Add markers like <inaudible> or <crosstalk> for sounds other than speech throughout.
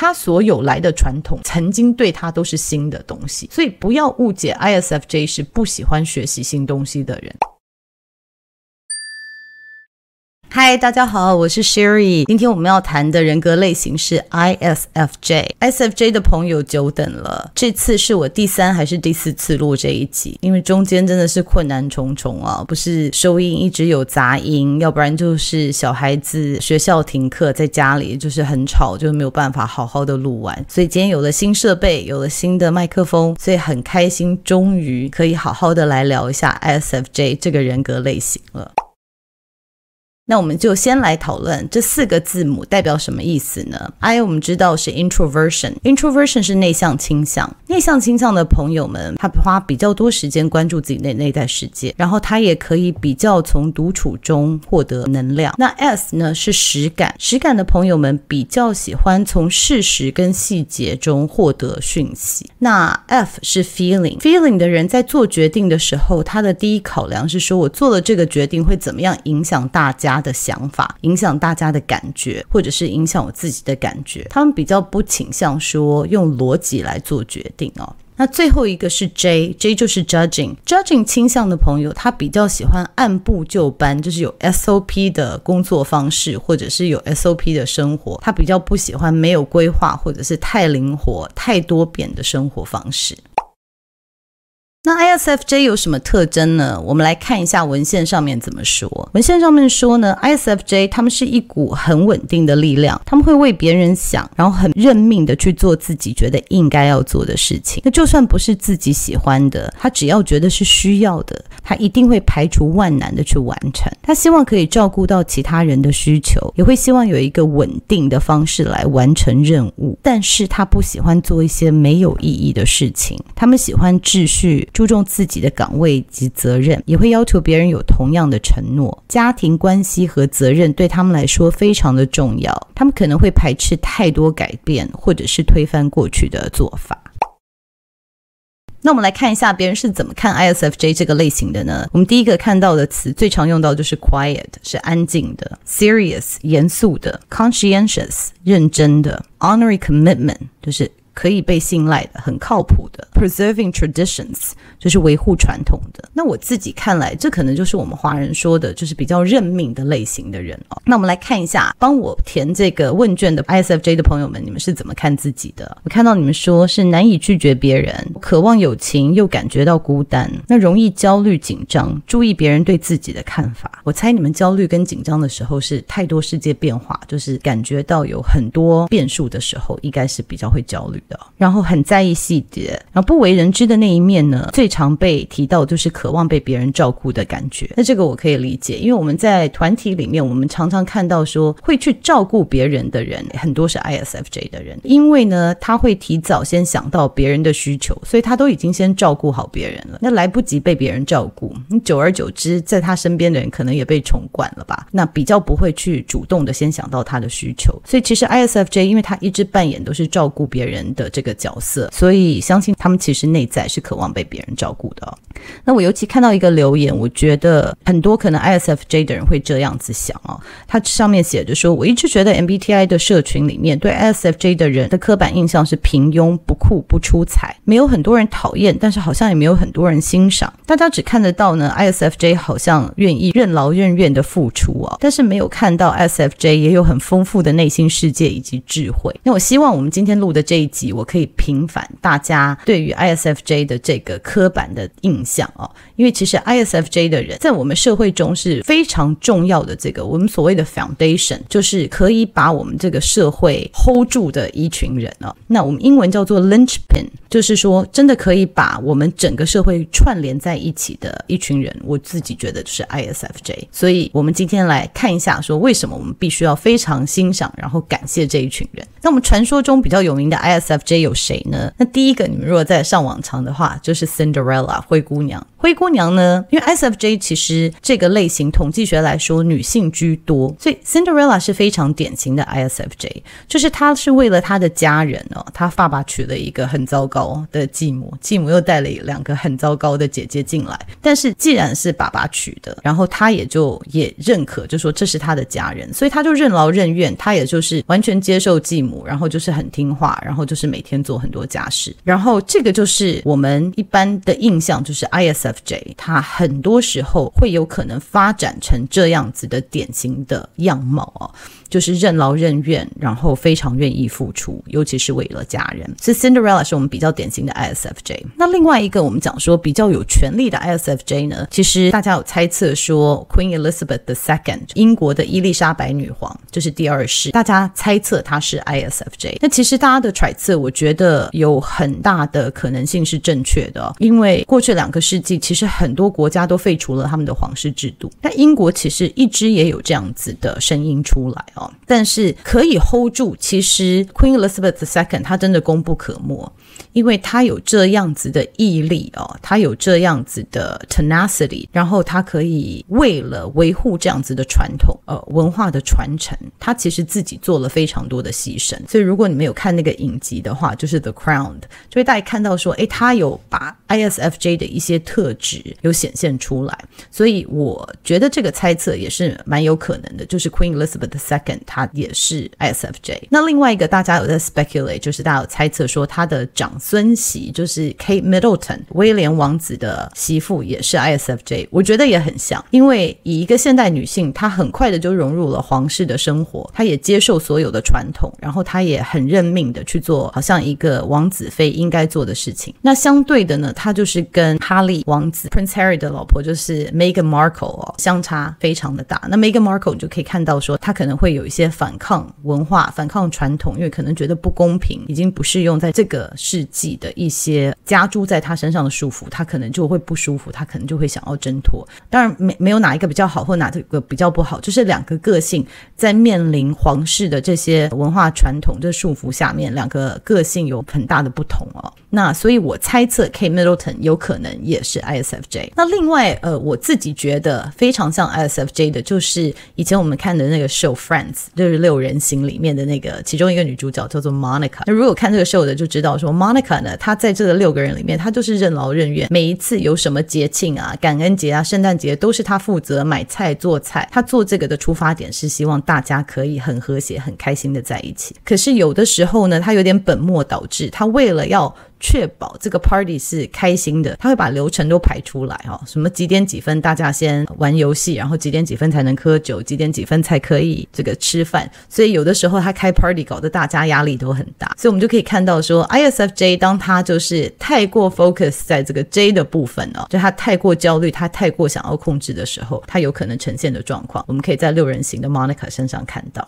他所有来的传统，曾经对他都是新的东西，所以不要误解 ISFJ 是不喜欢学习新东西的人。嗨，大家好，我是 Sherry。今天我们要谈的人格类型是 ISFJ。ISFJ 的朋友久等了，这次是我第三还是第四次录这一集？因为中间真的是困难重重啊，不是收音一直有杂音，要不然就是小孩子学校停课，在家里就是很吵，就没有办法好好的录完。所以今天有了新设备，有了新的麦克风，所以很开心，终于可以好好的来聊一下 ISFJ 这个人格类型了。那我们就先来讨论这四个字母代表什么意思呢？I 我们知道是 introversion，introversion 是内向倾向。内向倾向的朋友们，他花比较多时间关注自己的内在世界，然后他也可以比较从独处中获得能量。那 S 呢是实感，实感的朋友们比较喜欢从事实跟细节中获得讯息。那 F 是 feeling，feeling 的人在做决定的时候，他的第一考量是说我做了这个决定会怎么样影响大家。的想法影响大家的感觉，或者是影响我自己的感觉，他们比较不倾向说用逻辑来做决定哦。那最后一个是 J，J 就是 judging，judging 倾向的朋友，他比较喜欢按部就班，就是有 SOP 的工作方式，或者是有 SOP 的生活，他比较不喜欢没有规划或者是太灵活、太多变的生活方式。那 ISFJ 有什么特征呢？我们来看一下文献上面怎么说。文献上面说呢，ISFJ 他们是一股很稳定的力量，他们会为别人想，然后很认命的去做自己觉得应该要做的事情。那就算不是自己喜欢的，他只要觉得是需要的，他一定会排除万难的去完成。他希望可以照顾到其他人的需求，也会希望有一个稳定的方式来完成任务。但是他不喜欢做一些没有意义的事情，他们喜欢秩序。注重自己的岗位及责任，也会要求别人有同样的承诺。家庭关系和责任对他们来说非常的重要，他们可能会排斥太多改变，或者是推翻过去的做法。那我们来看一下别人是怎么看 ISFJ 这个类型的呢？我们第一个看到的词最常用到就是 quiet，是安静的；serious，严肃的；conscientious，认真的；honoring commitment，就是。可以被信赖的，很靠谱的，preserving traditions 就是维护传统的。那我自己看来，这可能就是我们华人说的，就是比较认命的类型的人哦。那我们来看一下，帮我填这个问卷的 ISFJ 的朋友们，你们是怎么看自己的？我看到你们说是难以拒绝别人，渴望友情又感觉到孤单，那容易焦虑紧张，注意别人对自己的看法。我猜你们焦虑跟紧张的时候是太多世界变化，就是感觉到有很多变数的时候，应该是比较会焦虑。然后很在意细节，然后不为人知的那一面呢，最常被提到就是渴望被别人照顾的感觉。那这个我可以理解，因为我们在团体里面，我们常常看到说会去照顾别人的人，很多是 ISFJ 的人，因为呢，他会提早先想到别人的需求，所以他都已经先照顾好别人了，那来不及被别人照顾，你久而久之，在他身边的人可能也被宠惯了吧？那比较不会去主动的先想到他的需求，所以其实 ISFJ 因为他一直扮演都是照顾别人的这个角色，所以相信他们其实内在是渴望被别人照顾的。那我尤其看到一个留言，我觉得很多可能 ISFJ 的人会这样子想哦。他上面写着说：“我一直觉得 MBTI 的社群里面对 ISFJ 的人的刻板印象是平庸、不酷、不出彩，没有很多人讨厌，但是好像也没有很多人欣赏。大家只看得到呢，ISFJ 好像愿意任劳任怨的付出哦，但是没有看到 ISFJ 也有很丰富的内心世界以及智慧。那我希望我们今天录的这一集。我可以平反大家对于 ISFJ 的这个刻板的印象哦，因为其实 ISFJ 的人在我们社会中是非常重要的，这个我们所谓的 foundation，就是可以把我们这个社会 hold 住的一群人哦。那我们英文叫做 linchpin，就是说真的可以把我们整个社会串联在一起的一群人。我自己觉得就是 ISFJ，所以我们今天来看一下，说为什么我们必须要非常欣赏，然后感谢这一群人。那我们传说中比较有名的 IS SFJ 有谁呢？那第一个，你们如果在上网查的话，就是 Cinderella 灰姑娘。灰姑娘呢？因为 SFJ 其实这个类型统计学来说，女性居多，所以 Cinderella 是非常典型的 ISFJ，就是她是为了她的家人哦，她爸爸娶了一个很糟糕的继母，继母又带了两个很糟糕的姐姐进来，但是既然是爸爸娶的，然后她也就也认可，就说这是她的家人，所以她就任劳任怨，她也就是完全接受继母，然后就是很听话，然后就是每天做很多家事，然后这个就是我们一般的印象，就是 ISFJ。FJ，他很多时候会有可能发展成这样子的典型的样貌啊。就是任劳任怨，然后非常愿意付出，尤其是为了家人。所以 Cinderella 是我们比较典型的 ISFJ。那另外一个我们讲说比较有权力的 ISFJ 呢，其实大家有猜测说 Queen Elizabeth II，英国的伊丽莎白女皇，就是第二世，大家猜测她是 ISFJ。那其实大家的揣测，我觉得有很大的可能性是正确的，因为过去两个世纪，其实很多国家都废除了他们的皇室制度。那英国其实一直也有这样子的声音出来。哦但是可以 hold 住，其实 Queen Elizabeth II 她真的功不可没，因为她有这样子的毅力哦，她有这样子的 tenacity，然后她可以为了维护这样子的传统呃文化的传承，她其实自己做了非常多的牺牲。所以如果你们有看那个影集的话，就是 The Crown，就会大家看到说，诶，她有把 ISFJ 的一些特质有显现出来，所以我觉得这个猜测也是蛮有可能的，就是 Queen Elizabeth II。他也是 ISFJ。那另外一个大家有在 speculate，就是大家有猜测说他的长孙媳就是 Kate Middleton，威廉王子的媳妇也是 ISFJ。我觉得也很像，因为以一个现代女性，她很快的就融入了皇室的生活，她也接受所有的传统，然后她也很认命的去做，好像一个王子妃应该做的事情。那相对的呢，她就是跟哈利王子 Prince Harry 的老婆就是 Meghan Markle 哦，相差非常的大。那 Meghan Markle 你就可以看到说，她可能会。有一些反抗文化、反抗传统，因为可能觉得不公平，已经不适用在这个世纪的一些加诸在他身上的束缚，他可能就会不舒服，他可能就会想要挣脱。当然，没没有哪一个比较好，或哪一个比较不好，就是两个个性在面临皇室的这些文化传统的束缚下面，两个个性有很大的不同哦。那所以我猜测 K Middleton 有可能也是 ISFJ。那另外，呃，我自己觉得非常像 ISFJ 的，就是以前我们看的那个 show Friend。就是六人行里面的那个其中一个女主角叫做 Monica。那如果看这个 show 的就知道说，Monica 呢，她在这个六个人里面，她就是任劳任怨。每一次有什么节庆啊，感恩节啊，圣诞节，都是她负责买菜做菜。她做这个的出发点是希望大家可以很和谐、很开心的在一起。可是有的时候呢，她有点本末倒置，她为了要确保这个 party 是开心的，他会把流程都排出来哈，什么几点几分大家先玩游戏，然后几点几分才能喝酒，几点几分才可以这个吃饭。所以有的时候他开 party 搞得大家压力都很大，所以我们就可以看到说，ISFJ 当他就是太过 focus 在这个 J 的部分哦，就他太过焦虑，他太过想要控制的时候，他有可能呈现的状况，我们可以在六人行的 Monica 身上看到。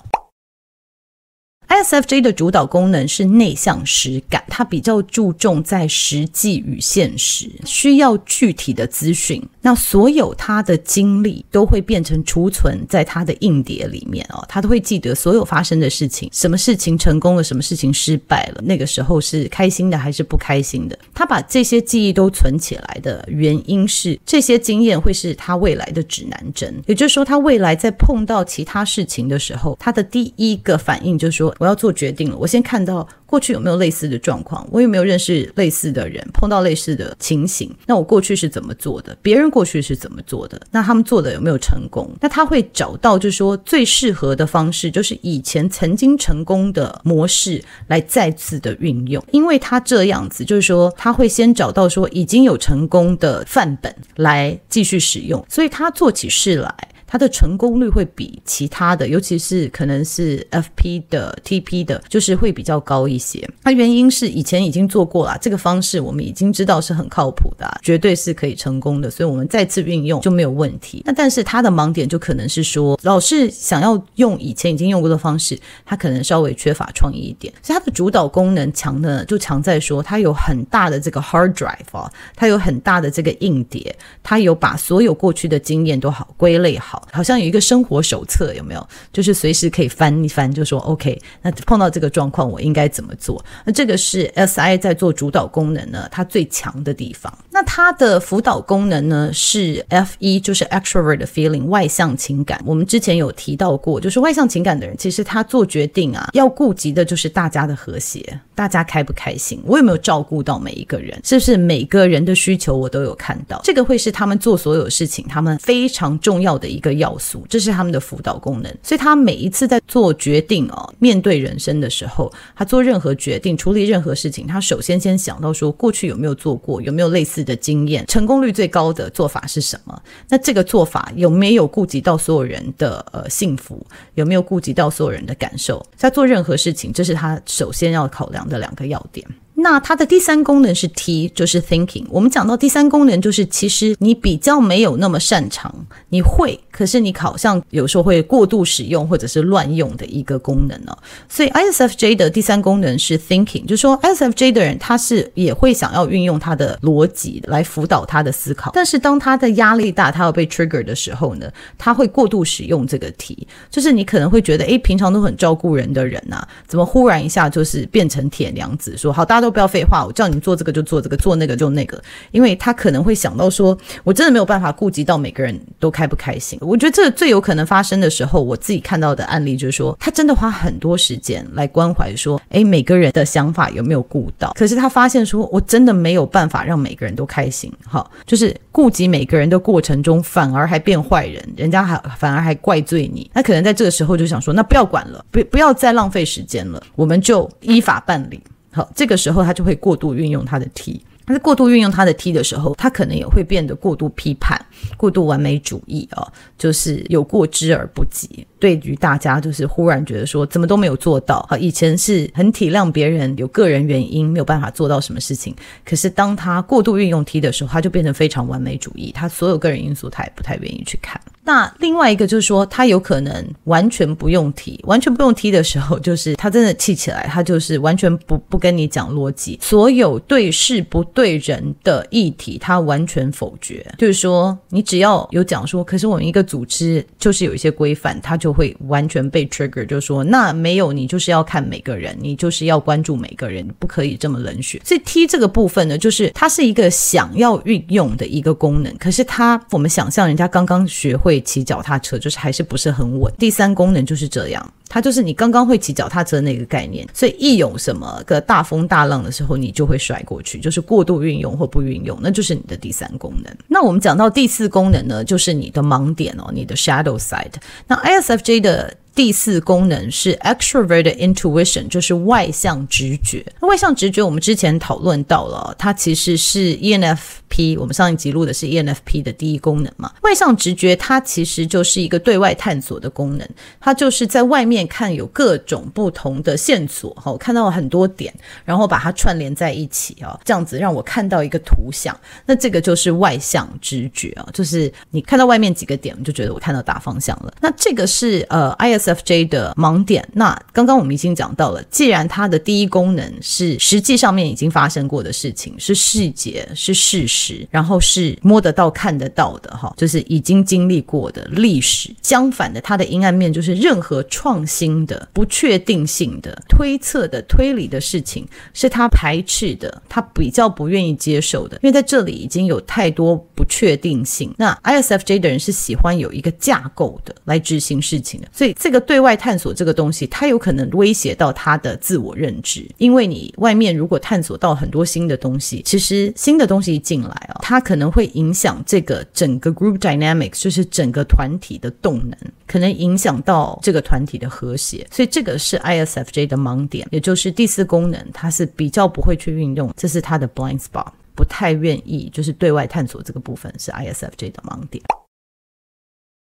S F J 的主导功能是内向实感，它比较注重在实际与现实，需要具体的资讯。那所有他的经历都会变成储存在他的硬碟里面哦，他都会记得所有发生的事情，什么事情成功了，什么事情失败了，那个时候是开心的还是不开心的。他把这些记忆都存起来的原因是，这些经验会是他未来的指南针。也就是说，他未来在碰到其他事情的时候，他的第一个反应就是说。我要要做决定了，我先看到过去有没有类似的状况，我有没有认识类似的人，碰到类似的情形，那我过去是怎么做的？别人过去是怎么做的？那他们做的有没有成功？那他会找到，就是说最适合的方式，就是以前曾经成功的模式来再次的运用，因为他这样子，就是说他会先找到说已经有成功的范本来继续使用，所以他做起事来。它的成功率会比其他的，尤其是可能是 FP 的、TP 的，就是会比较高一些。它原因是以前已经做过了，这个方式我们已经知道是很靠谱的，绝对是可以成功的，所以我们再次运用就没有问题。那但是它的盲点就可能是说，老是想要用以前已经用过的方式，它可能稍微缺乏创意一点。所以它的主导功能强的就强在说，它有很大的这个 hard drive 啊，它有很大的这个硬碟，它有把所有过去的经验都好归类好。好，像有一个生活手册，有没有？就是随时可以翻一翻，就说 OK，那碰到这个状况，我应该怎么做？那这个是 SI 在做主导功能呢，它最强的地方。那它的辅导功能呢是 FE，就是 Extrovert Feeling 外向情感。我们之前有提到过，就是外向情感的人，其实他做决定啊，要顾及的就是大家的和谐，大家开不开心，我有没有照顾到每一个人，是不是每个人的需求我都有看到？这个会是他们做所有事情他们非常重要的一个要素，这是他们的辅导功能。所以他每一次在做决定哦，面对人生的时候，他做任何决定、处理任何事情，他首先先想到说，过去有没有做过，有没有类似的经验，成功率最高的做法是什么？那这个做法有没有顾及到所有人的呃幸福？有没有顾及到所有人的感受？在做任何事情，这是他首先要考量的两个要点。那它的第三功能是 T，就是 thinking。我们讲到第三功能，就是其实你比较没有那么擅长，你会，可是你好像有时候会过度使用或者是乱用的一个功能呢。所以 ISFJ 的第三功能是 thinking，就是说 ISFJ 的人他是也会想要运用他的逻辑来辅导他的思考，但是当他的压力大，他要被 trigger 的时候呢，他会过度使用这个 T，就是你可能会觉得，诶，平常都很照顾人的人呐，怎么忽然一下就是变成铁娘子，说好大家都。不要废话，我叫你做这个就做这个，做那个就那个，因为他可能会想到说，我真的没有办法顾及到每个人都开不开心。我觉得这最有可能发生的时候，我自己看到的案例就是说，他真的花很多时间来关怀说，诶，每个人的想法有没有顾到？可是他发现说，我真的没有办法让每个人都开心，哈，就是顾及每个人的过程中，反而还变坏人，人家还反而还怪罪你。那可能在这个时候就想说，那不要管了，不不要再浪费时间了，我们就依法办理。好，这个时候他就会过度运用他的 T。他在过度运用他的 T 的时候，他可能也会变得过度批判、过度完美主义、哦，就是有过之而不及。对于大家，就是忽然觉得说怎么都没有做到。好，以前是很体谅别人，有个人原因没有办法做到什么事情。可是当他过度运用 T 的时候，他就变成非常完美主义。他所有个人因素他也不太愿意去看。那另外一个就是说，他有可能完全不用 T，完全不用 T 的时候，就是他真的气起来，他就是完全不不跟你讲逻辑，所有对事不对。人的议题，他完全否决。就是说，你只要有讲说，可是我们一个组织就是有一些规范，他就会完全被 trigger。就是说，那没有，你就是要看每个人，你就是要关注每个人，不可以这么冷血。所以 T 这个部分呢，就是它是一个想要运用的一个功能，可是它我们想象人家刚刚学会骑脚踏车，就是还是不是很稳。第三功能就是这样。它就是你刚刚会骑脚踏车那个概念，所以一有什么个大风大浪的时候，你就会甩过去，就是过度运用或不运用，那就是你的第三功能。那我们讲到第四功能呢，就是你的盲点哦，你的 shadow side。那 ISFJ 的。第四功能是 extroverted intuition，就是外向直觉。外向直觉，我们之前讨论到了，它其实是 ENFP。我们上一集录的是 ENFP 的第一功能嘛。外向直觉，它其实就是一个对外探索的功能。它就是在外面看有各种不同的线索，哈，看到了很多点，然后把它串联在一起啊，这样子让我看到一个图像。那这个就是外向直觉啊，就是你看到外面几个点，就觉得我看到大方向了。那这个是呃。ISFJ 的盲点，那刚刚我们已经讲到了，既然它的第一功能是实际上面已经发生过的事情，是细节，是事实，然后是摸得到、看得到的，哈，就是已经经历过的历史。相反的，它的阴暗面就是任何创新的、不确定性的、推测的、推理的事情，是他排斥的，他比较不愿意接受的，因为在这里已经有太多不确定性。那 ISFJ 的人是喜欢有一个架构的来执行事情的，所以这。个对外探索这个东西，它有可能威胁到他的自我认知，因为你外面如果探索到很多新的东西，其实新的东西一进来啊，它可能会影响这个整个 group dynamics，就是整个团体的动能，可能影响到这个团体的和谐，所以这个是 ISFJ 的盲点，也就是第四功能，它是比较不会去运用，这是它的 blind spot，不太愿意就是对外探索这个部分是 ISFJ 的盲点。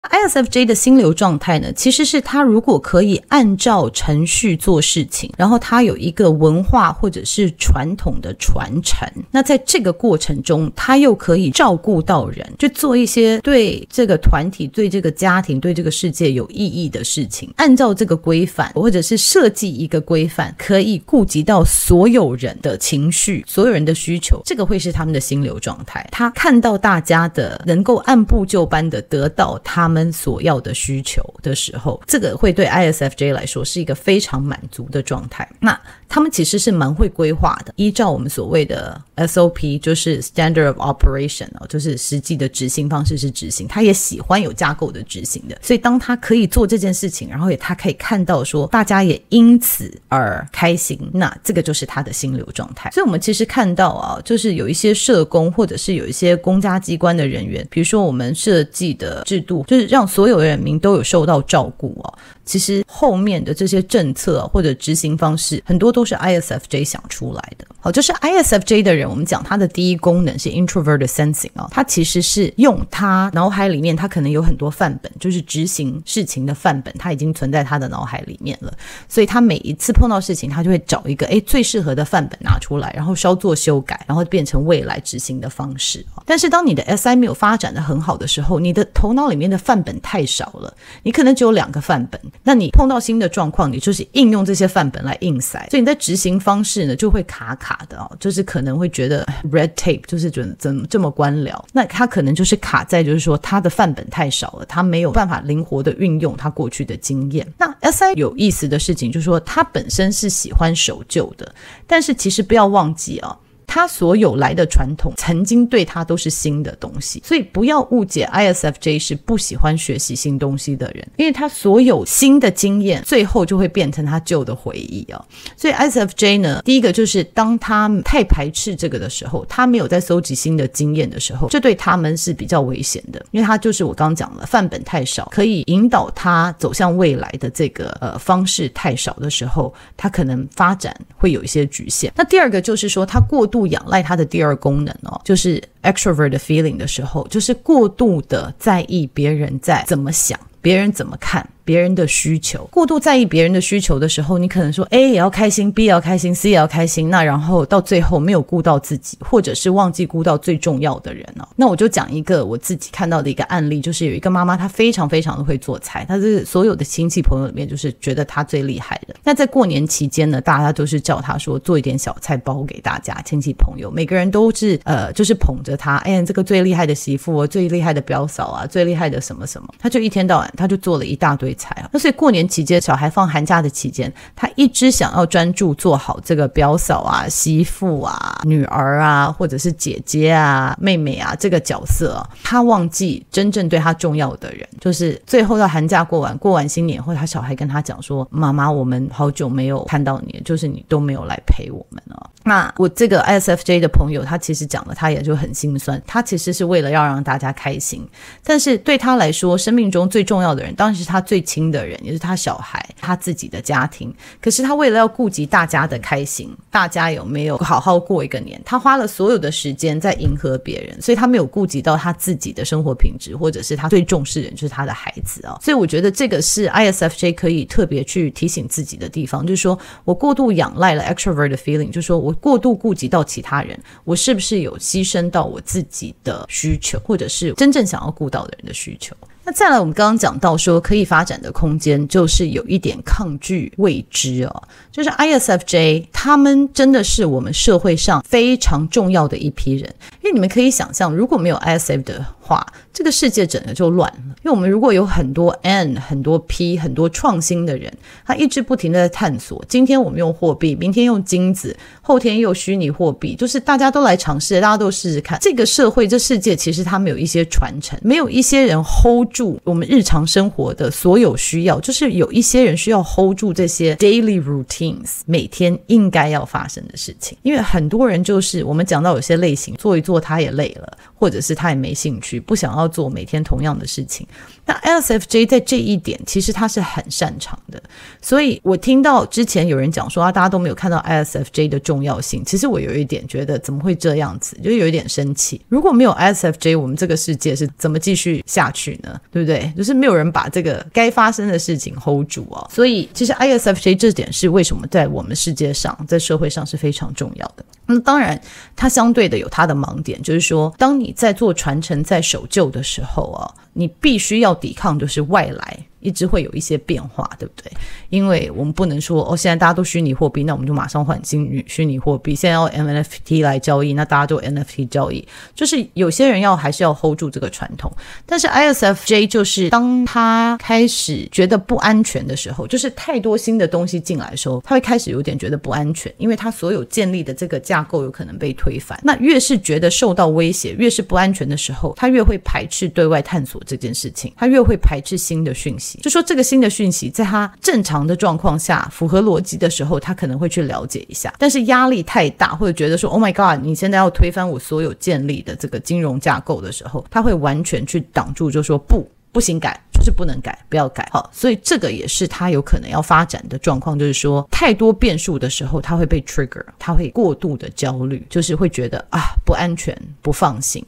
ISFJ 的心流状态呢，其实是他如果可以按照程序做事情，然后他有一个文化或者是传统的传承，那在这个过程中，他又可以照顾到人，就做一些对这个团体、对这个家庭、对这个世界有意义的事情，按照这个规范，或者是设计一个规范，可以顾及到所有人的情绪、所有人的需求，这个会是他们的心流状态。他看到大家的能够按部就班的得到他们。们所要的需求的时候，这个会对 ISFJ 来说是一个非常满足的状态。那他们其实是蛮会规划的，依照我们所谓的 SOP，就是 Standard of Operation 哦，就是实际的执行方式是执行。他也喜欢有架构的执行的，所以当他可以做这件事情，然后也他可以看到说大家也因此而开心，那这个就是他的心流状态。所以我们其实看到啊，就是有一些社工或者是有一些公家机关的人员，比如说我们设计的制度，就是让所有的人民都有受到照顾哦。其实后面的这些政策或者执行方式，很多都是 ISFJ 想出来的。好，就是 ISFJ 的人，我们讲他的第一功能是 Introvert sensing 啊，他其实是用他脑海里面，他可能有很多范本，就是执行事情的范本，他已经存在他的脑海里面了。所以他每一次碰到事情，他就会找一个诶最适合的范本拿出来，然后稍作修改，然后变成未来执行的方式。但是当你的 SI 没有发展的很好的时候，你的头脑里面的范本太少了，你可能只有两个范本。那你碰到新的状况，你就是应用这些范本来硬塞，所以你在执行方式呢就会卡卡的哦，就是可能会觉得 red tape，就是怎怎么这么官僚。那他可能就是卡在，就是说他的范本太少了，他没有办法灵活的运用他过去的经验。那 SI 有意思的事情就是说，他本身是喜欢守旧的，但是其实不要忘记啊、哦。他所有来的传统，曾经对他都是新的东西，所以不要误解 ISFJ 是不喜欢学习新东西的人，因为他所有新的经验，最后就会变成他旧的回忆啊。所以 ISFJ 呢，第一个就是当他太排斥这个的时候，他没有在搜集新的经验的时候，这对他们是比较危险的，因为他就是我刚刚讲了，范本太少，可以引导他走向未来的这个呃方式太少的时候，他可能发展会有一些局限。那第二个就是说，他过度。仰赖它的第二功能哦，就是 extrovert feeling 的时候，就是过度的在意别人在怎么想，别人怎么看。别人的需求，过度在意别人的需求的时候，你可能说 A 也要开心，B 也要开心，C 也要开心，那然后到最后没有顾到自己，或者是忘记顾到最重要的人哦。那我就讲一个我自己看到的一个案例，就是有一个妈妈，她非常非常的会做菜，她是所有的亲戚朋友里面就是觉得她最厉害的。那在过年期间呢，大家都是叫她说做一点小菜包给大家亲戚朋友，每个人都是呃就是捧着她，哎呀这个最厉害的媳妇，最厉害的表嫂啊，最厉害的什么什么，她就一天到晚她就做了一大堆菜啊。那所以过年期间，小孩放寒假的期间，他一直想要专注做好这个表嫂啊、媳妇啊、女儿啊，或者是姐姐啊、妹妹啊这个角色，他忘记真正对他重要的人，就是最后到寒假过完，过完新年后，他小孩跟他讲说：“妈妈，我们好久没有看到你，就是你都没有来陪我们了。”那我这个 S F J 的朋友，他其实讲了，他也就很心酸。他其实是为了要让大家开心，但是对他来说，生命中最重要的人，当然是他最亲的人，也是他小孩，他自己的家庭。可是他为了要顾及大家的开心，大家有没有好好过一个年，他花了所有的时间在迎合别人，所以他没有顾及到他自己的生活品质，或者是他最重视的人就是他的孩子啊。所以我觉得这个是 ISFJ 可以特别去提醒自己的地方，就是说我过度仰赖了 extrovert 的 feeling，就是说我。过度顾及到其他人，我是不是有牺牲到我自己的需求，或者是真正想要顾到的人的需求？那再来，我们刚刚讲到说，可以发展的空间就是有一点抗拒未知哦，就是 ISFJ，他们真的是我们社会上非常重要的一批人，因为你们可以想象，如果没有 ISF 的话，这个世界整个就乱了。因为我们如果有很多 N、很多 P、很多创新的人，他一直不停的在探索。今天我们用货币，明天用金子，后天又虚拟货币，就是大家都来尝试，大家都试试看。这个社会、这世界，其实他们有一些传承，没有一些人 hold 住我们日常生活的所有需要，就是有一些人需要 hold 住这些 daily routines，每天应该要发生的事情。因为很多人就是我们讲到有些类型，做一做他也累了，或者是他也没兴趣。不想要做每天同样的事情，那 ISFJ 在这一点其实他是很擅长的，所以我听到之前有人讲说啊，大家都没有看到 ISFJ 的重要性，其实我有一点觉得怎么会这样子，就有一点生气。如果没有 ISFJ，我们这个世界是怎么继续下去呢？对不对？就是没有人把这个该发生的事情 hold 住哦。所以其实 ISFJ 这点是为什么在我们世界上，在社会上是非常重要的。那当然，它相对的有它的盲点，就是说，当你在做传承、在守旧的时候啊，你必须要抵抗，就是外来。一直会有一些变化，对不对？因为我们不能说哦，现在大家都虚拟货币，那我们就马上换进虚拟货币。现在要 NFT 来交易，那大家就 NFT 交易。就是有些人要还是要 hold 住这个传统。但是 ISFJ 就是当他开始觉得不安全的时候，就是太多新的东西进来的时候，他会开始有点觉得不安全，因为他所有建立的这个架构有可能被推翻。那越是觉得受到威胁，越是不安全的时候，他越会排斥对外探索这件事情，他越会排斥新的讯息。就说这个新的讯息，在他正常的状况下符合逻辑的时候，他可能会去了解一下。但是压力太大，或者觉得说 “Oh my God”，你现在要推翻我所有建立的这个金融架构的时候，他会完全去挡住，就说不。不行改，就是不能改，不要改。好，所以这个也是他有可能要发展的状况，就是说太多变数的时候，他会被 trigger，他会过度的焦虑，就是会觉得啊不安全、不放心。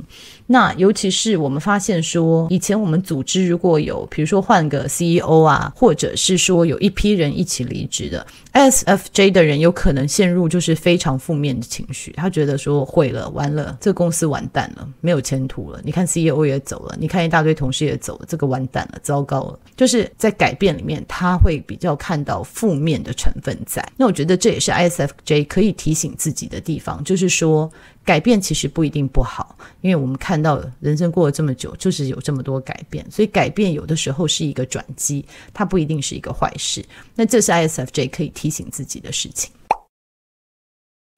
那尤其是我们发现说，以前我们组织如果有，比如说换个 CEO 啊，或者是说有一批人一起离职的，ISFJ 的人有可能陷入就是非常负面的情绪，他觉得说毁了，完了，这个公司完蛋了，没有前途了。你看 CEO 也走了，你看一大堆同事也走了，这个完蛋了，糟糕了。就是在改变里面，他会比较看到负面的成分在。那我觉得这也是 ISFJ 可以提醒自己的地方，就是说。改变其实不一定不好，因为我们看到人生过了这么久，就是有这么多改变，所以改变有的时候是一个转机，它不一定是一个坏事。那这是 ISFJ 可以提醒自己的事情。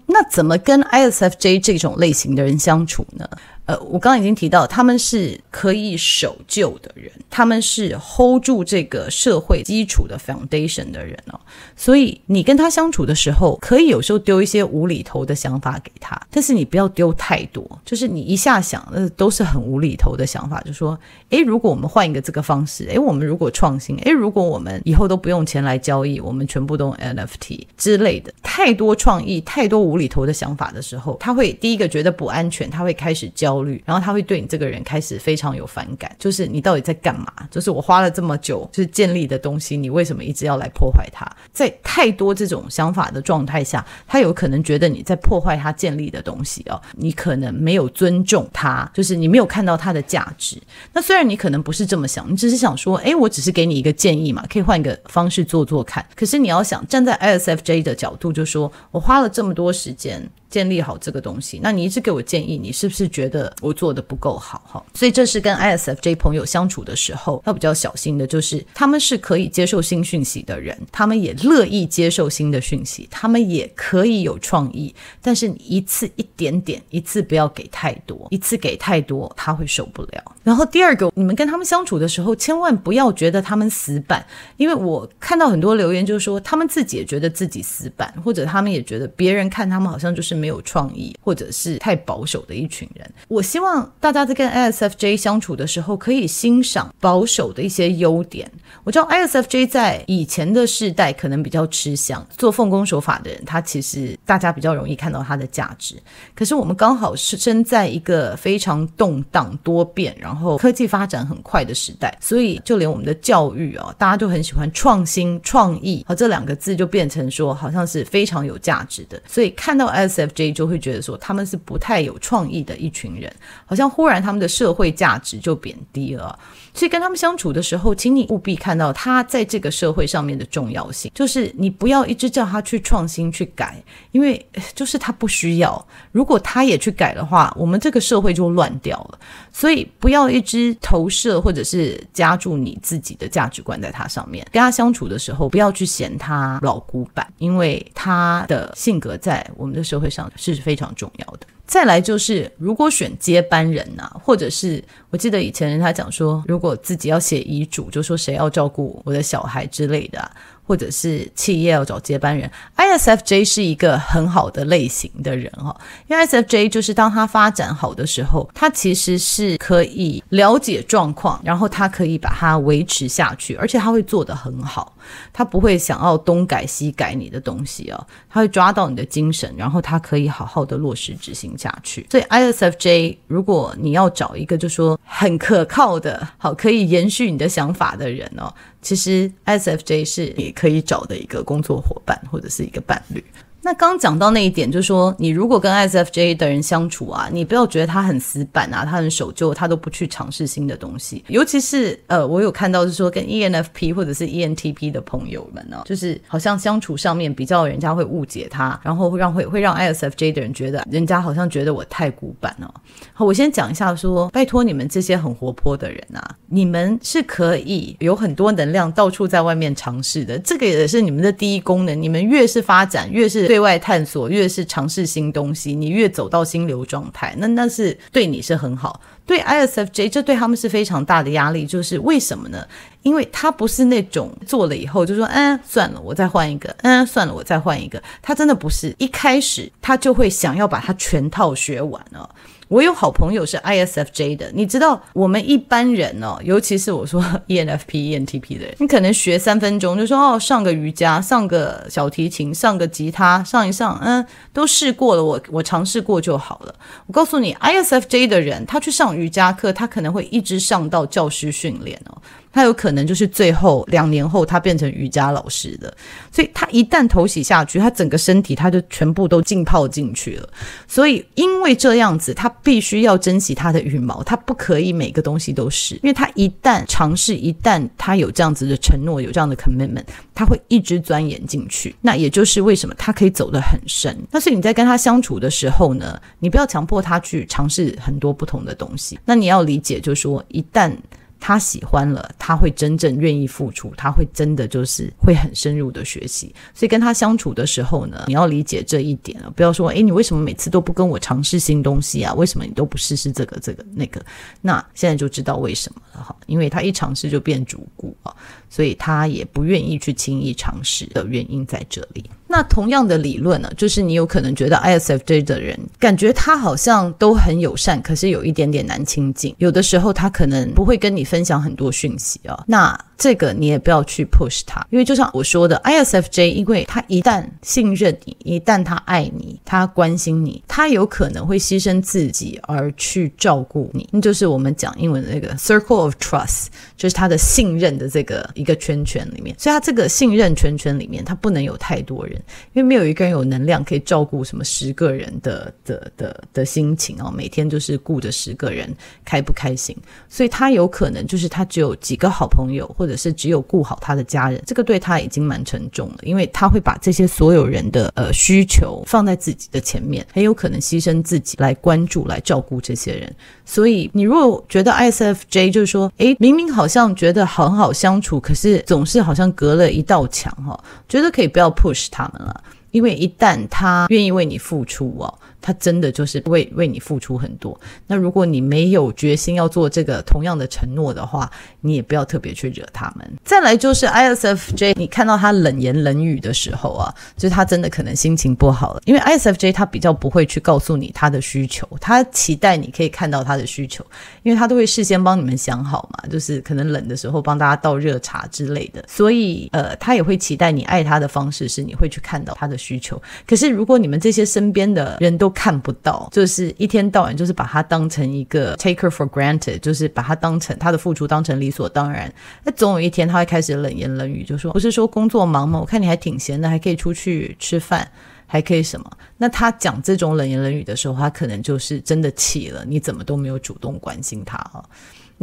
那怎么跟 ISFJ 这种类型的人相处呢？呃，我刚刚已经提到，他们是可以守旧的人，他们是 hold 住这个社会基础的 foundation 的人哦。所以你跟他相处的时候，可以有时候丢一些无厘头的想法给他，但是你不要丢太多，就是你一下想，呃，都是很无厘头的想法，就说，诶，如果我们换一个这个方式，诶，我们如果创新，诶，如果我们以后都不用钱来交易，我们全部都用 NFT 之类的，太多创意，太多无厘头的想法的时候，他会第一个觉得不安全，他会开始交。然后他会对你这个人开始非常有反感，就是你到底在干嘛？就是我花了这么久就是建立的东西，你为什么一直要来破坏它？在太多这种想法的状态下，他有可能觉得你在破坏他建立的东西哦，你可能没有尊重他，就是你没有看到他的价值。那虽然你可能不是这么想，你只是想说，哎，我只是给你一个建议嘛，可以换一个方式做做看。可是你要想站在 ISFJ 的角度，就说我花了这么多时间。建立好这个东西，那你一直给我建议，你是不是觉得我做的不够好？哈，所以这是跟 ISFJ 朋友相处的时候要比较小心的，就是他们是可以接受新讯息的人，他们也乐意接受新的讯息，他们也可以有创意，但是你一次一点点，一次不要给太多，一次给太多他会受不了。然后第二个，你们跟他们相处的时候，千万不要觉得他们死板，因为我看到很多留言就是说，他们自己也觉得自己死板，或者他们也觉得别人看他们好像就是。没有创意，或者是太保守的一群人。我希望大家在跟 ISFJ 相处的时候，可以欣赏保守的一些优点。我知道 ISFJ 在以前的世代可能比较吃香，做奉公守法的人，他其实大家比较容易看到他的价值。可是我们刚好是身在一个非常动荡多变，然后然后科技发展很快的时代，所以就连我们的教育啊，大家就很喜欢创新创意，好，这两个字就变成说好像是非常有价值的。所以看到 S F J 就会觉得说他们是不太有创意的一群人，好像忽然他们的社会价值就贬低了。所以跟他们相处的时候，请你务必看到他在这个社会上面的重要性。就是你不要一直叫他去创新去改，因为就是他不需要。如果他也去改的话，我们这个社会就乱掉了。所以不要一直投射或者是加注你自己的价值观在他上面。跟他相处的时候，不要去嫌他老古板，因为他的性格在我们的社会上是非常重要的。再来就是，如果选接班人呐、啊，或者是我记得以前他讲说，如果自己要写遗嘱，就说谁要照顾我的小孩之类的、或者是企业要找接班人，ISFJ 是一个很好的类型的人哈，因为 ISFJ 就是当他发展好的时候，他其实是可以了解状况，然后他可以把它维持下去，而且他会做得很好，他不会想要东改西改你的东西哦，他会抓到你的精神，然后他可以好好的落实执行下去。所以 ISFJ 如果你要找一个就说很可靠的，好可以延续你的想法的人哦。其实 ISFJ 是你可以找的一个工作伙伴或者是一个伴侣。那刚讲到那一点，就是说，你如果跟 ISFJ 的人相处啊，你不要觉得他很死板啊，他很守旧，他都不去尝试新的东西。尤其是呃，我有看到是说跟 ENFP 或者是 ENTP 的朋友们呢、就是好像相处上面比较人家会误解他，然后会让会会让 ISFJ 的人觉得人家好像觉得我太古板了、哦。好，我先讲一下说，拜托你们这些很活泼的人啊，你们是可以有很多能量到处在外面尝试的，这个也是你们的第一功能。你们越是发展，越是。对外探索，越是尝试新东西，你越走到心流状态，那那是对你是很好。对 ISFJ，这对他们是非常大的压力。就是为什么呢？因为他不是那种做了以后就说，嗯，算了，我再换一个，嗯，算了，我再换一个。他真的不是一开始他就会想要把它全套学完了。我有好朋友是 ISFJ 的，你知道，我们一般人哦，尤其是我说 <laughs> ENFP、ENTP 的人，你可能学三分钟就说哦，上个瑜伽，上个小提琴，上个吉他，上一上，嗯，都试过了，我我尝试过就好了。我告诉你，ISFJ 的人，他去上瑜伽课，他可能会一直上到教师训练哦。他有可能就是最后两年后，他变成瑜伽老师的，所以他一旦投洗下去，他整个身体他就全部都浸泡进去了。所以因为这样子，他必须要珍惜他的羽毛，他不可以每个东西都试，因为他一旦尝试，一旦他有这样子的承诺，有这样的 commitment，他会一直钻研进去。那也就是为什么他可以走得很深。那所以你在跟他相处的时候呢，你不要强迫他去尝试很多不同的东西。那你要理解，就是说一旦。他喜欢了，他会真正愿意付出，他会真的就是会很深入的学习。所以跟他相处的时候呢，你要理解这一点啊，不要说，诶，你为什么每次都不跟我尝试新东西啊？为什么你都不试试这个、这个、那个？那现在就知道为什么了哈，因为他一尝试就变主顾啊，所以他也不愿意去轻易尝试的原因在这里。那同样的理论呢，就是你有可能觉得 ISFJ 的人感觉他好像都很友善，可是有一点点难亲近。有的时候他可能不会跟你分享很多讯息啊。那这个你也不要去 push 他，因为就像我说的，ISFJ 因为他一旦信任你，一旦他爱你，他关心你，他有可能会牺牲自己而去照顾你。那就是我们讲英文的那个 circle of trust，就是他的信任的这个一个圈圈里面。所以他这个信任圈圈里面，他不能有太多人。因为没有一个人有能量可以照顾什么十个人的的的的心情哦，每天就是顾着十个人开不开心，所以他有可能就是他只有几个好朋友，或者是只有顾好他的家人，这个对他已经蛮沉重了，因为他会把这些所有人的呃需求放在自己的前面，很有可能牺牲自己来关注来照顾这些人。所以你如果觉得 ISFJ 就是说，诶，明明好像觉得很好相处，可是总是好像隔了一道墙哈，觉得可以不要 push 他们了，因为一旦他愿意为你付出哦。他真的就是为为你付出很多。那如果你没有决心要做这个同样的承诺的话，你也不要特别去惹他们。再来就是 ISFJ，你看到他冷言冷语的时候啊，就是他真的可能心情不好了。因为 ISFJ 他比较不会去告诉你他的需求，他期待你可以看到他的需求，因为他都会事先帮你们想好嘛，就是可能冷的时候帮大家倒热茶之类的。所以呃，他也会期待你爱他的方式是你会去看到他的需求。可是如果你们这些身边的人都看不到，就是一天到晚就是把他当成一个 taker for granted，就是把他当成他的付出当成理所当然。那总有一天他会开始冷言冷语，就说不是说工作忙吗？我看你还挺闲的，还可以出去吃饭，还可以什么？那他讲这种冷言冷语的时候，他可能就是真的气了。你怎么都没有主动关心他啊？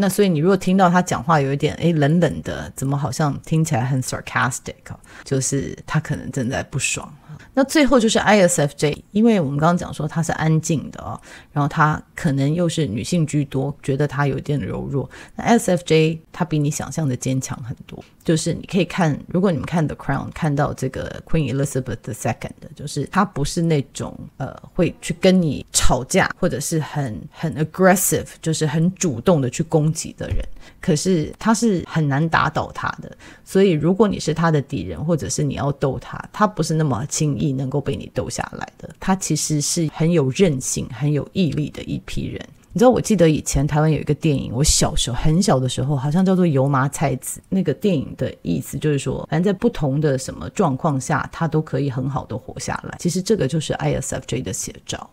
那所以你如果听到他讲话有一点诶冷冷的，怎么好像听起来很 sarcastic，就是他可能正在不爽。那最后就是 ISFJ，因为我们刚刚讲说他是安静的哦，然后他可能又是女性居多，觉得他有点柔弱。那 ISFJ 他比你想象的坚强很多，就是你可以看，如果你们看 The Crown 看到这个 Queen Elizabeth II 的，就是他不是那种呃会去跟你吵架，或者是很很 aggressive，就是很主动的去攻击的人，可是他是很难打倒他的。所以如果你是他的敌人，或者是你要斗他，他不是那么轻易。能够被你斗下来的，他其实是很有韧性、很有毅力的一批人。你知道，我记得以前台湾有一个电影，我小时候很小的时候，好像叫做《油麻菜籽》。那个电影的意思就是说，反正在不同的什么状况下，他都可以很好的活下来。其实这个就是 ISFJ 的写照。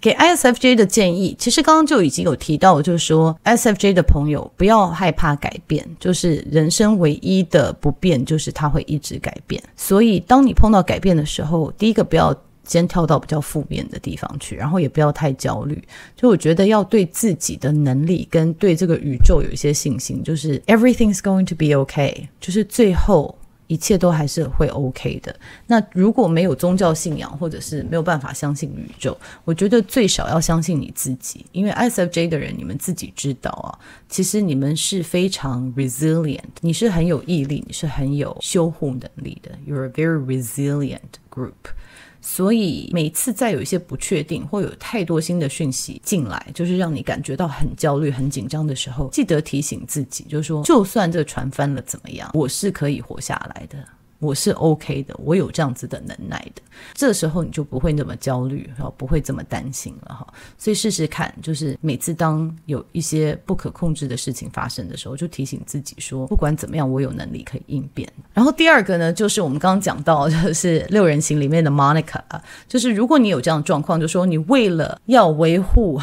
给 ISFJ 的建议，其实刚刚就已经有提到，就是说 ISFJ 的朋友不要害怕改变，就是人生唯一的不变就是它会一直改变。所以当你碰到改变的时候，第一个不要先跳到比较负面的地方去，然后也不要太焦虑。就我觉得要对自己的能力跟对这个宇宙有一些信心，就是 everything's going to be okay，就是最后。一切都还是会 OK 的。那如果没有宗教信仰，或者是没有办法相信宇宙，我觉得最少要相信你自己。因为 ISFJ 的人，你们自己知道啊，其实你们是非常 resilient，你是很有毅力，你是很有修护能力的。You're a very resilient group。所以每次再有一些不确定，或有太多新的讯息进来，就是让你感觉到很焦虑、很紧张的时候，记得提醒自己，就是说，就算这船翻了怎么样，我是可以活下来的。我是 OK 的，我有这样子的能耐的，这时候你就不会那么焦虑，哈，不会这么担心了，哈。所以试试看，就是每次当有一些不可控制的事情发生的时候，就提醒自己说，不管怎么样，我有能力可以应变。然后第二个呢，就是我们刚刚讲到，就是六人行里面的 Monica 啊，就是如果你有这样的状况，就说你为了要维护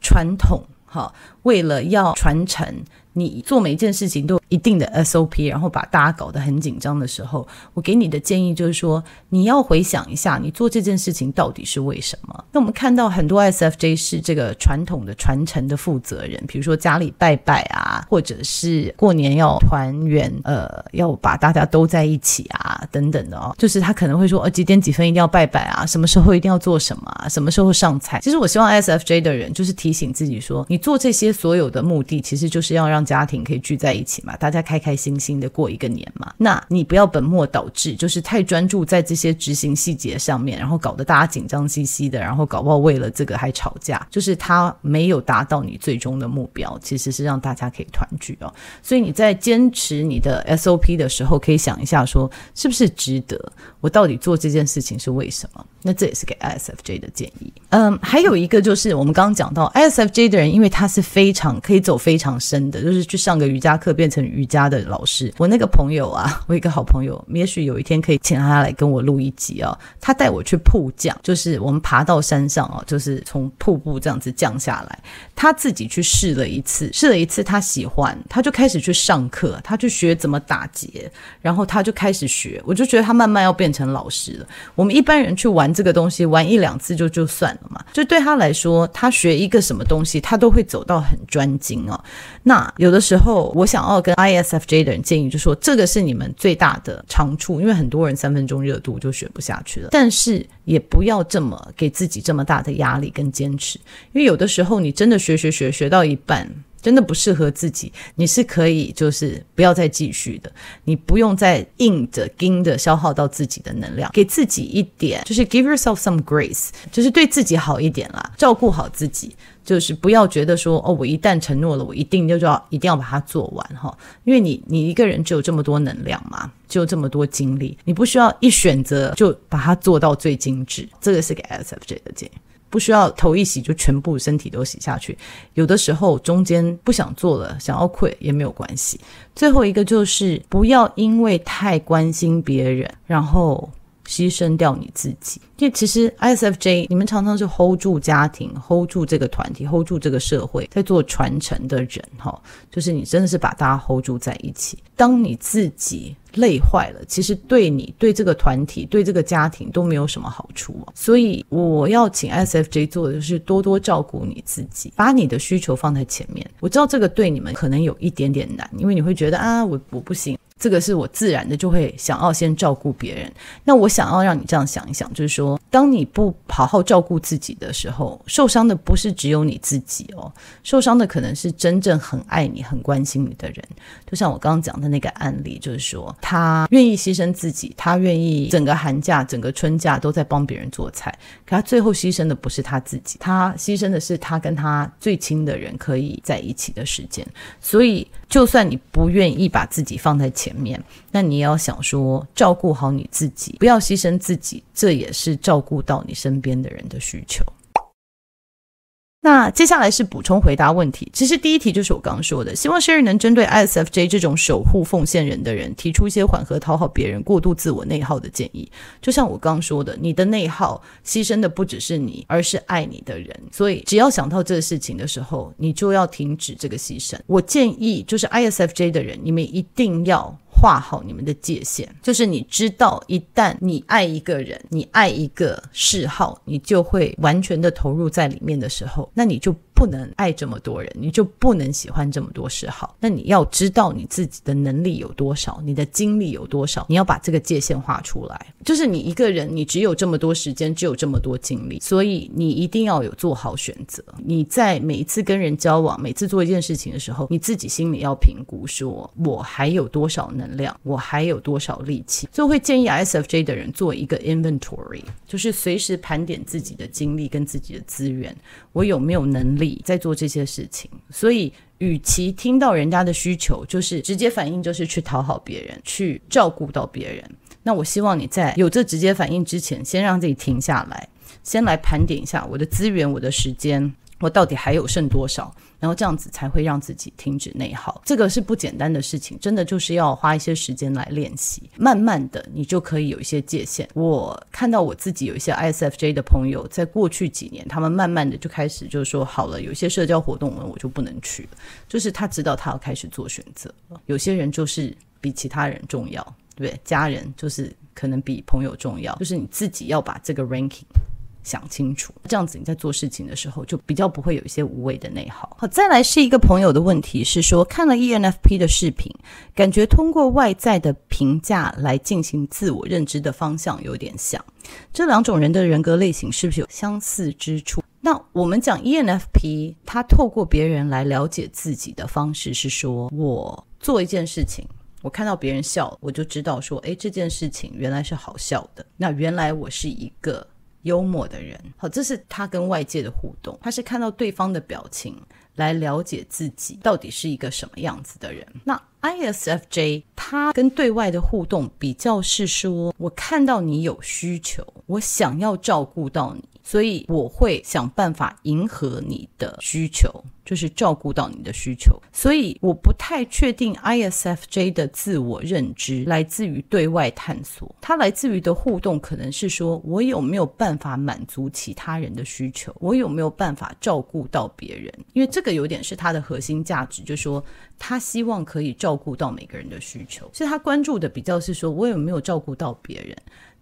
传统，哈，为了要传承。你做每一件事情都有一定的 SOP，然后把大家搞得很紧张的时候，我给你的建议就是说，你要回想一下，你做这件事情到底是为什么？那我们看到很多 SFJ 是这个传统的传承的负责人，比如说家里拜拜啊，或者是过年要团圆，呃，要把大家都在一起啊，等等的哦，就是他可能会说，呃，几点几分一定要拜拜啊，什么时候一定要做什么啊，什么时候上菜。其实我希望 SFJ 的人就是提醒自己说，你做这些所有的目的，其实就是要让家庭可以聚在一起嘛，大家开开心心的过一个年嘛。那你不要本末倒置，就是太专注在这些执行细节上面，然后搞得大家紧张兮兮的，然后搞不好为了这个还吵架，就是他没有达到你最终的目标，其实是让大家可以团聚哦。所以你在坚持你的 SOP 的时候，可以想一下说，是不是值得？我到底做这件事情是为什么？那这也是给 ISFJ 的建议。嗯，还有一个就是我们刚刚讲到 ISFJ 的人，因为他是非常可以走非常深的，就是去上个瑜伽课变成瑜伽的老师。我那个朋友啊，<laughs> 我一个好朋友，也许有一天可以请他来跟我录一集哦。他带我去瀑降，就是我们爬到山上哦，就是从瀑布这样子降下来。他自己去试了一次，试了一次他喜欢，他就开始去上课，他去学怎么打结，然后他就开始学。我就觉得他慢慢要变成老师了。我们一般人去玩。这个东西玩一两次就就算了嘛，就对他来说，他学一个什么东西，他都会走到很专精哦。那有的时候，我想要跟 ISFJ 的人建议，就说这个是你们最大的长处，因为很多人三分钟热度就学不下去了。但是也不要这么给自己这么大的压力跟坚持，因为有的时候你真的学学学学到一半。真的不适合自己，你是可以就是不要再继续的，你不用再硬着、盯着消耗到自己的能量，给自己一点，就是 give yourself some grace，就是对自己好一点啦，照顾好自己，就是不要觉得说哦，我一旦承诺了，我一定就要一定要把它做完哈，因为你你一个人只有这么多能量嘛，就这么多精力，你不需要一选择就把它做到最精致，这个是给 S F J 的建议。不需要头一洗就全部身体都洗下去，有的时候中间不想做了，想要 quit 也没有关系。最后一个就是不要因为太关心别人，然后牺牲掉你自己。因为其实 ISFJ 你们常常是 hold 住家庭，hold 住这个团体，hold 住这个社会，在做传承的人哈，就是你真的是把大家 hold 住在一起。当你自己累坏了，其实对你、对这个团体、对这个家庭都没有什么好处。所以我要请 S F J 做的就是多多照顾你自己，把你的需求放在前面。我知道这个对你们可能有一点点难，因为你会觉得啊，我我不行。这个是我自然的就会想要先照顾别人。那我想要让你这样想一想，就是说，当你不好好照顾自己的时候，受伤的不是只有你自己哦，受伤的可能是真正很爱你、很关心你的人。就像我刚刚讲的那个案例，就是说，他愿意牺牲自己，他愿意整个寒假、整个春假都在帮别人做菜，可他最后牺牲的不是他自己，他牺牲的是他跟他最亲的人可以在一起的时间。所以，就算你不愿意把自己放在前面，那你也要想说，照顾好你自己，不要牺牲自己，这也是照顾到你身边的人的需求。那接下来是补充回答问题。其实第一题就是我刚刚说的，希望 Sherry 能针对 ISFJ 这种守护奉献人的人，提出一些缓和讨好别人、过度自我内耗的建议。就像我刚刚说的，你的内耗牺牲的不只是你，而是爱你的人。所以只要想到这个事情的时候，你就要停止这个牺牲。我建议就是 ISFJ 的人，你们一定要。画好你们的界限，就是你知道，一旦你爱一个人，你爱一个嗜好，你就会完全的投入在里面的时候，那你就。不能爱这么多人，你就不能喜欢这么多嗜好。那你要知道你自己的能力有多少，你的精力有多少，你要把这个界限画出来。就是你一个人，你只有这么多时间，只有这么多精力，所以你一定要有做好选择。你在每一次跟人交往，每次做一件事情的时候，你自己心里要评估：说我还有多少能量，我还有多少力气。所以会建议 S F J 的人做一个 inventory，就是随时盘点自己的精力跟自己的资源，我有没有能力。在做这些事情，所以与其听到人家的需求，就是直接反应，就是去讨好别人，去照顾到别人。那我希望你在有这直接反应之前，先让自己停下来，先来盘点一下我的资源、我的时间。我到底还有剩多少？然后这样子才会让自己停止内耗。这个是不简单的事情，真的就是要花一些时间来练习。慢慢的，你就可以有一些界限。我看到我自己有一些 ISFJ 的朋友，在过去几年，他们慢慢的就开始就是说，好了，有一些社交活动呢，我就不能去了。就是他知道他要开始做选择了。有些人就是比其他人重要，对不对？家人就是可能比朋友重要。就是你自己要把这个 ranking。想清楚，这样子你在做事情的时候就比较不会有一些无谓的内耗。好，再来是一个朋友的问题是说，看了 ENFP 的视频，感觉通过外在的评价来进行自我认知的方向有点像。这两种人的人格类型是不是有相似之处？那我们讲 ENFP，他透过别人来了解自己的方式是说，我做一件事情，我看到别人笑，我就知道说，诶，这件事情原来是好笑的。那原来我是一个。幽默的人，好，这是他跟外界的互动，他是看到对方的表情来了解自己到底是一个什么样子的人。那 ISFJ 他跟对外的互动比较是说，我看到你有需求，我想要照顾到你。所以我会想办法迎合你的需求，就是照顾到你的需求。所以我不太确定 ISFJ 的自我认知来自于对外探索，它来自于的互动可能是说，我有没有办法满足其他人的需求，我有没有办法照顾到别人？因为这个有点是他的核心价值，就是说他希望可以照顾到每个人的需求，所以他关注的比较是说我有没有照顾到别人。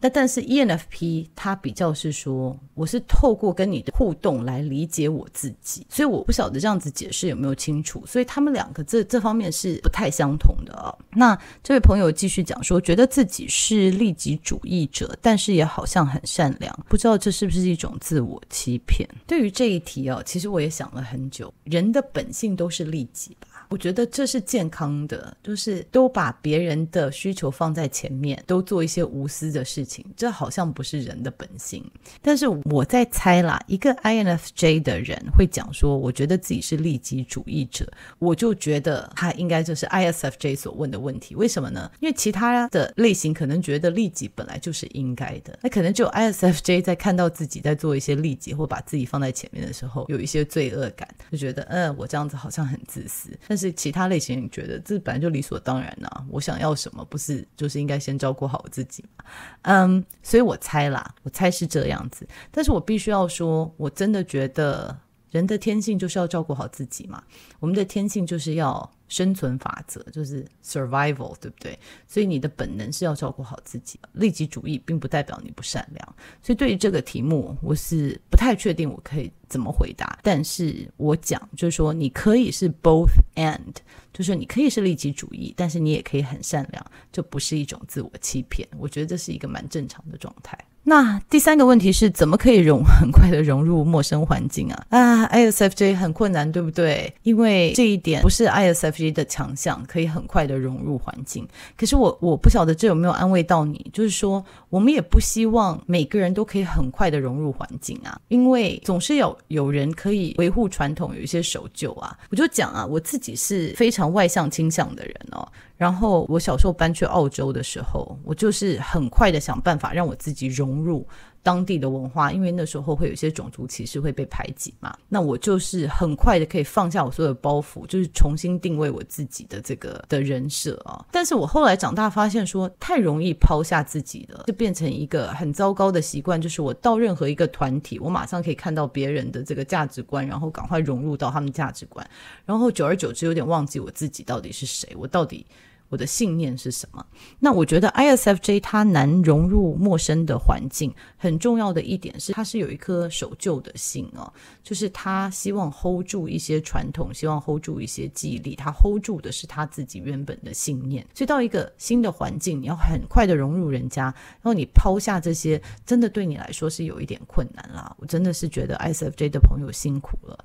但但是 ENFP 他比较是说，我是透过跟你的互动来理解我自己，所以我不晓得这样子解释有没有清楚，所以他们两个这这方面是不太相同的啊。那这位朋友继续讲说，觉得自己是利己主义者，但是也好像很善良，不知道这是不是一种自我欺骗？对于这一题哦，其实我也想了很久，人的本性都是利己吧。我觉得这是健康的，就是都把别人的需求放在前面，都做一些无私的事情，这好像不是人的本性。但是我在猜啦，一个 INFJ 的人会讲说，我觉得自己是利己主义者，我就觉得他应该就是 ISFJ 所问的问题。为什么呢？因为其他的类型可能觉得利己本来就是应该的，那可能只有 ISFJ 在看到自己在做一些利己或把自己放在前面的时候，有一些罪恶感，就觉得嗯，我这样子好像很自私，但是。是其他类型，你觉得这本来就理所当然呢、我想要什么，不是就是应该先照顾好我自己吗？嗯，所以我猜啦，我猜是这样子。但是我必须要说，我真的觉得人的天性就是要照顾好自己嘛。我们的天性就是要。生存法则就是 survival，对不对？所以你的本能是要照顾好自己。利己主义并不代表你不善良。所以对于这个题目，我是不太确定我可以怎么回答。但是我讲就是说，你可以是 both and，就是你可以是利己主义，但是你也可以很善良，这不是一种自我欺骗。我觉得这是一个蛮正常的状态。那第三个问题是怎么可以融很快的融入陌生环境啊？啊，ISFJ 很困难，对不对？因为这一点不是 ISFJ 的强项，可以很快的融入环境。可是我我不晓得这有没有安慰到你，就是说我们也不希望每个人都可以很快的融入环境啊，因为总是有有人可以维护传统，有一些守旧啊。我就讲啊，我自己是非常外向倾向的人哦。然后我小时候搬去澳洲的时候，我就是很快的想办法让我自己融入当地的文化，因为那时候会有一些种族歧视会被排挤嘛。那我就是很快的可以放下我所有的包袱，就是重新定位我自己的这个的人设啊。但是我后来长大发现说，太容易抛下自己了，就变成一个很糟糕的习惯，就是我到任何一个团体，我马上可以看到别人的这个价值观，然后赶快融入到他们价值观，然后久而久之有点忘记我自己到底是谁，我到底。我的信念是什么？那我觉得 ISFJ 它难融入陌生的环境，很重要的一点是，它是有一颗守旧的心哦，就是他希望 hold 住一些传统，希望 hold 住一些记忆力，他 hold 住的是他自己原本的信念。所以到一个新的环境，你要很快的融入人家，然后你抛下这些，真的对你来说是有一点困难啦。我真的是觉得 ISFJ 的朋友辛苦了。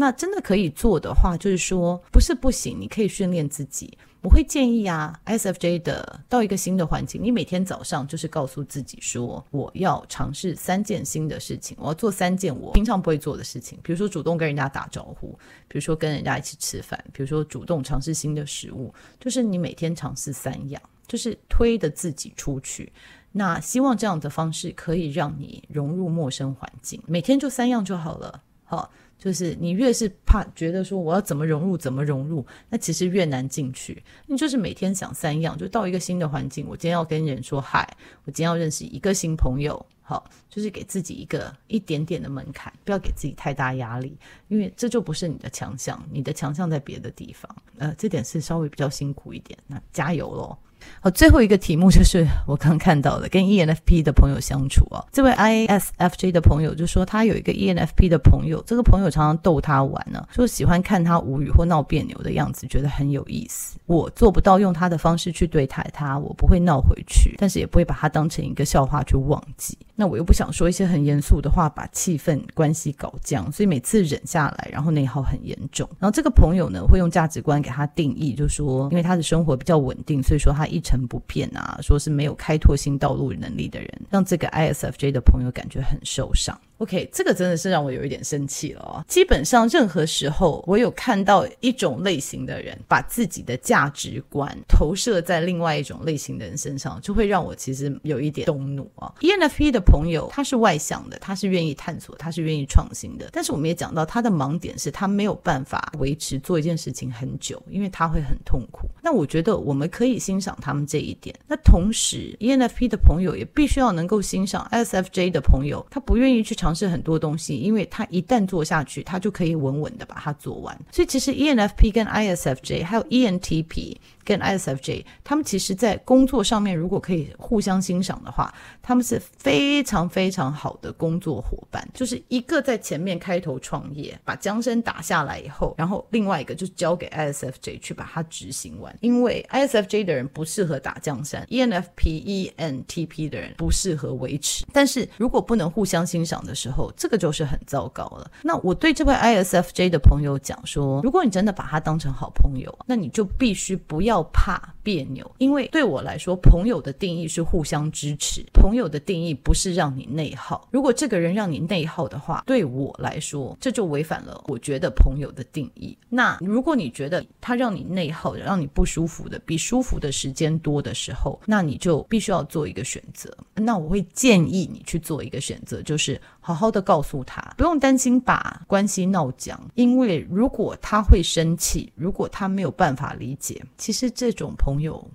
那真的可以做的话，就是说不是不行，你可以训练自己。我会建议啊，S F J 的到一个新的环境，你每天早上就是告诉自己说，我要尝试三件新的事情，我要做三件我平常不会做的事情，比如说主动跟人家打招呼，比如说跟人家一起吃饭，比如说主动尝试新的食物，就是你每天尝试三样，就是推着自己出去。那希望这样的方式可以让你融入陌生环境，每天就三样就好了，好。就是你越是怕觉得说我要怎么融入怎么融入，那其实越难进去。你就是每天想三样，就到一个新的环境，我今天要跟人说嗨，我今天要认识一个新朋友，好，就是给自己一个一点点的门槛，不要给自己太大压力，因为这就不是你的强项，你的强项在别的地方。呃，这点是稍微比较辛苦一点，那加油喽。好，最后一个题目就是我刚看到的，跟 ENFP 的朋友相处啊。这位 ISFJ 的朋友就说，他有一个 ENFP 的朋友，这个朋友常常逗他玩呢、啊，说喜欢看他无语或闹别扭的样子，觉得很有意思。我做不到用他的方式去对待他，我不会闹回去，但是也不会把他当成一个笑话去忘记。那我又不想说一些很严肃的话，把气氛关系搞僵，所以每次忍下来，然后内耗很严重。然后这个朋友呢，会用价值观给他定义，就说因为他的生活比较稳定，所以说他一成不变啊，说是没有开拓新道路能力的人，让这个 ISFJ 的朋友感觉很受伤。OK，这个真的是让我有一点生气了哦。基本上任何时候，我有看到一种类型的人把自己的价值观投射在另外一种类型的人身上，就会让我其实有一点动怒啊。ENFP 的朋友他是外向的，他是愿意探索，他是愿意创新的。但是我们也讲到他的盲点是他没有办法维持做一件事情很久，因为他会很痛苦。那我觉得我们可以欣赏他们这一点。那同时，ENFP 的朋友也必须要能够欣赏 ISFJ 的朋友，他不愿意去尝。尝试很多东西，因为他一旦做下去，他就可以稳稳的把它做完。所以其实 ENFP 跟 ISFJ 还有 ENTP。跟 ISFJ，他们其实在工作上面，如果可以互相欣赏的话，他们是非非常非常好的工作伙伴。就是一个在前面开头创业，把江山打下来以后，然后另外一个就交给 ISFJ 去把它执行完。因为 ISFJ 的人不适合打江山，ENFP、ENTP 的人不适合维持。但是如果不能互相欣赏的时候，这个就是很糟糕了。那我对这位 ISFJ 的朋友讲说，如果你真的把他当成好朋友，那你就必须不要。怕别扭，因为对我来说，朋友的定义是互相支持。朋友的定义不是是让你内耗。如果这个人让你内耗的话，对我来说，这就违反了我觉得朋友的定义。那如果你觉得他让你内耗的，让你不舒服的，比舒服的时间多的时候，那你就必须要做一个选择。那我会建议你去做一个选择，就是好好的告诉他，不用担心把关系闹僵，因为如果他会生气，如果他没有办法理解，其实。这种朋友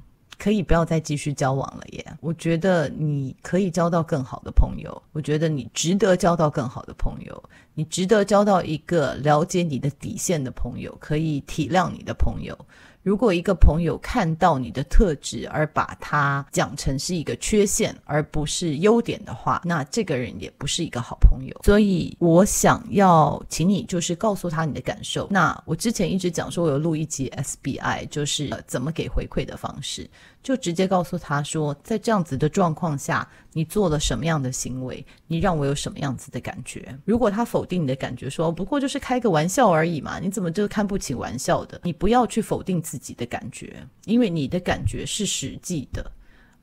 可以不要再继续交往了耶！我觉得你可以交到更好的朋友，我觉得你值得交到更好的朋友，你值得交到一个了解你的底线的朋友，可以体谅你的朋友。如果一个朋友看到你的特质而把它讲成是一个缺陷，而不是优点的话，那这个人也不是一个好朋友。所以我想要请你就是告诉他你的感受。那我之前一直讲说，我有录一集 SBI，就是，呃，怎么给回馈的方式。就直接告诉他说，在这样子的状况下，你做了什么样的行为，你让我有什么样子的感觉。如果他否定你的感觉，说不过就是开个玩笑而已嘛，你怎么就看不起玩笑的？你不要去否定自己的感觉，因为你的感觉是实际的。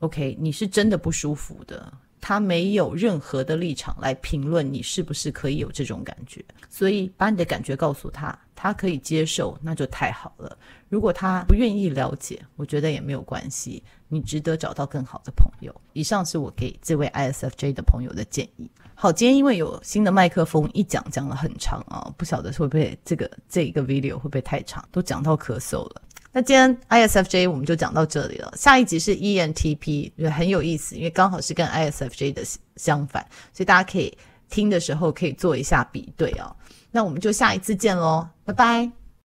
OK，你是真的不舒服的。他没有任何的立场来评论你是不是可以有这种感觉，所以把你的感觉告诉他，他可以接受，那就太好了。如果他不愿意了解，我觉得也没有关系，你值得找到更好的朋友。以上是我给这位 ISFJ 的朋友的建议。好，今天因为有新的麦克风，一讲讲了很长啊，不晓得会不会这个这一个 video 会不会太长，都讲到咳嗽了。那今天 ISFJ 我们就讲到这里了，下一集是 ENTP，也很有意思，因为刚好是跟 ISFJ 的相反，所以大家可以听的时候可以做一下比对哦。那我们就下一次见喽，拜拜。